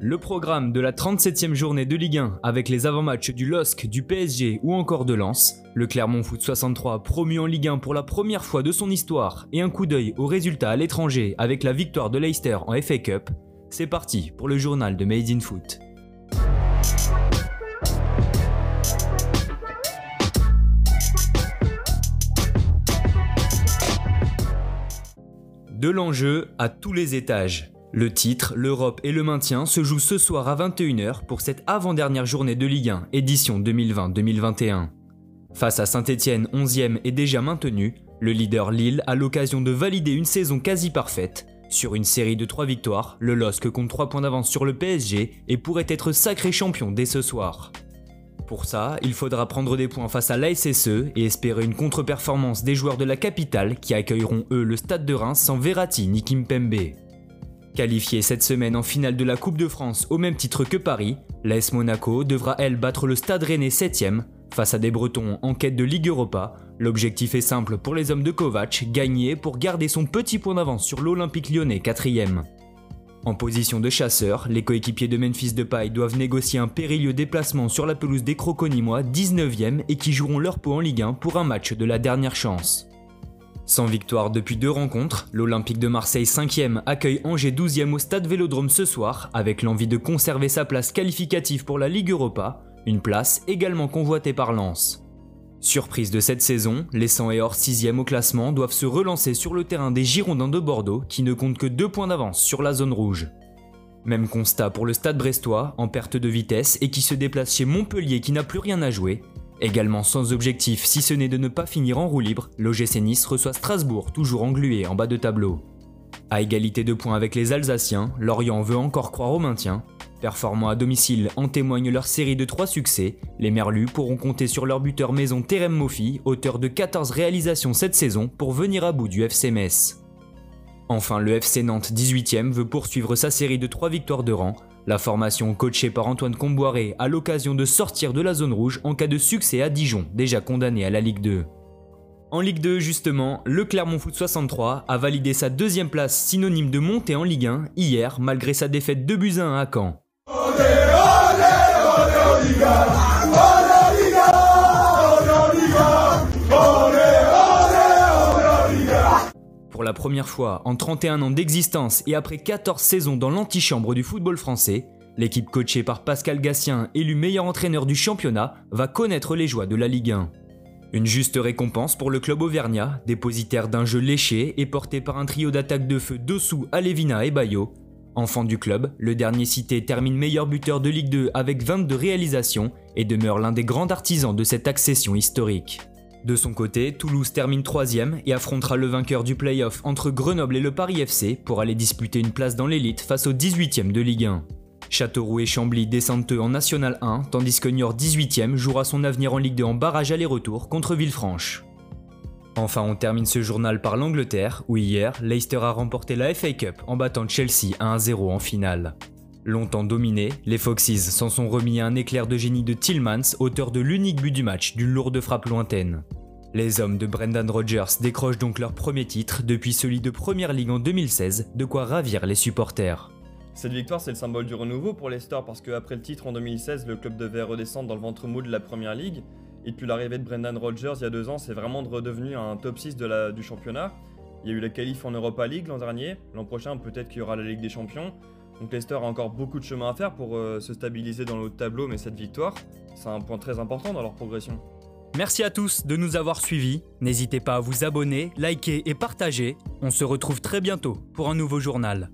Le programme de la 37e journée de Ligue 1 avec les avant-matchs du LOSC, du PSG ou encore de Lens, le Clermont Foot 63 promu en Ligue 1 pour la première fois de son histoire et un coup d'œil aux résultats à l'étranger avec la victoire de Leicester en FA Cup, c'est parti pour le journal de Made in Foot. De l'enjeu à tous les étages. Le titre, l'Europe et le maintien se jouent ce soir à 21h pour cette avant-dernière journée de Ligue 1, édition 2020-2021. Face à Saint-Etienne, 11e et déjà maintenu, le leader Lille a l'occasion de valider une saison quasi parfaite. Sur une série de 3 victoires, le LOSC compte 3 points d'avance sur le PSG et pourrait être sacré champion dès ce soir. Pour ça, il faudra prendre des points face à l'ASSE et espérer une contre-performance des joueurs de la capitale qui accueilleront eux le stade de Reims sans Verratti ni Kimpembe. Qualifiée cette semaine en finale de la Coupe de France au même titre que Paris, l'AS Monaco devra elle battre le Stade Rennais 7ème face à des Bretons en quête de Ligue Europa. L'objectif est simple pour les hommes de Kovac, gagner pour garder son petit point d'avance sur l'Olympique lyonnais 4ème. En position de chasseur, les coéquipiers de Memphis Depay doivent négocier un périlleux déplacement sur la pelouse des Croconimois 19ème et qui joueront leur peau en Ligue 1 pour un match de la dernière chance. Sans victoire depuis deux rencontres, l'Olympique de Marseille 5e accueille Angers 12e au stade Vélodrome ce soir avec l'envie de conserver sa place qualificative pour la Ligue Europa, une place également convoitée par Lens. Surprise de cette saison, les 100 et Or 6e au classement doivent se relancer sur le terrain des Girondins de Bordeaux qui ne comptent que deux points d'avance sur la zone rouge. Même constat pour le stade brestois, en perte de vitesse et qui se déplace chez Montpellier qui n'a plus rien à jouer, Également sans objectif si ce n'est de ne pas finir en roue libre, l'OGC Nice reçoit Strasbourg, toujours englué en bas de tableau. À égalité de points avec les Alsaciens, Lorient veut encore croire au maintien. Performant à domicile en témoigne leur série de 3 succès, les Merlus pourront compter sur leur buteur maison Terem Mofi, auteur de 14 réalisations cette saison, pour venir à bout du FC. Enfin, le FC Nantes 18ème veut poursuivre sa série de 3 victoires de rang, la formation coachée par Antoine Comboiré a l'occasion de sortir de la zone rouge en cas de succès à Dijon, déjà condamné à la Ligue 2. En Ligue 2, justement, le Clermont Foot 63 a validé sa deuxième place synonyme de montée en Ligue 1 hier, malgré sa défaite de buts 1 à Caen. Pour la première fois en 31 ans d'existence et après 14 saisons dans l'antichambre du football français, l'équipe coachée par Pascal Gassien, élu meilleur entraîneur du championnat, va connaître les joies de la Ligue 1. Une juste récompense pour le club auvergnat, dépositaire d'un jeu léché et porté par un trio d'attaques de feu Dossou, Alevina et Bayo. Enfant du club, le dernier cité termine meilleur buteur de Ligue 2 avec 22 réalisations et demeure l'un des grands artisans de cette accession historique. De son côté, Toulouse termine 3 et affrontera le vainqueur du playoff entre Grenoble et le Paris FC pour aller disputer une place dans l'élite face au 18e de Ligue 1. Châteauroux et Chambly descendent eux en National 1, tandis que Niort 18e jouera son avenir en Ligue 2 en barrage aller-retour contre Villefranche. Enfin, on termine ce journal par l'Angleterre, où hier, Leicester a remporté la FA Cup en battant Chelsea 1-0 en finale. Longtemps dominés, les Foxes s'en sont remis à un éclair de génie de Tillmans, auteur de l'unique but du match d'une lourde frappe lointaine. Les hommes de Brendan Rodgers décrochent donc leur premier titre depuis celui de Première Ligue en 2016, de quoi ravir les supporters. Cette victoire, c'est le symbole du renouveau pour Leicester parce qu'après le titre en 2016, le club devait redescendre dans le ventre mou de la Première Ligue. Et depuis l'arrivée de Brendan Rodgers il y a deux ans, c'est vraiment redevenu un top 6 de la, du championnat. Il y a eu la qualif en Europa League l'an dernier. L'an prochain, peut-être qu'il y aura la Ligue des Champions. Donc Leicester a encore beaucoup de chemin à faire pour euh, se stabiliser dans le tableau, mais cette victoire, c'est un point très important dans leur progression. Merci à tous de nous avoir suivis. N'hésitez pas à vous abonner, liker et partager. On se retrouve très bientôt pour un nouveau journal.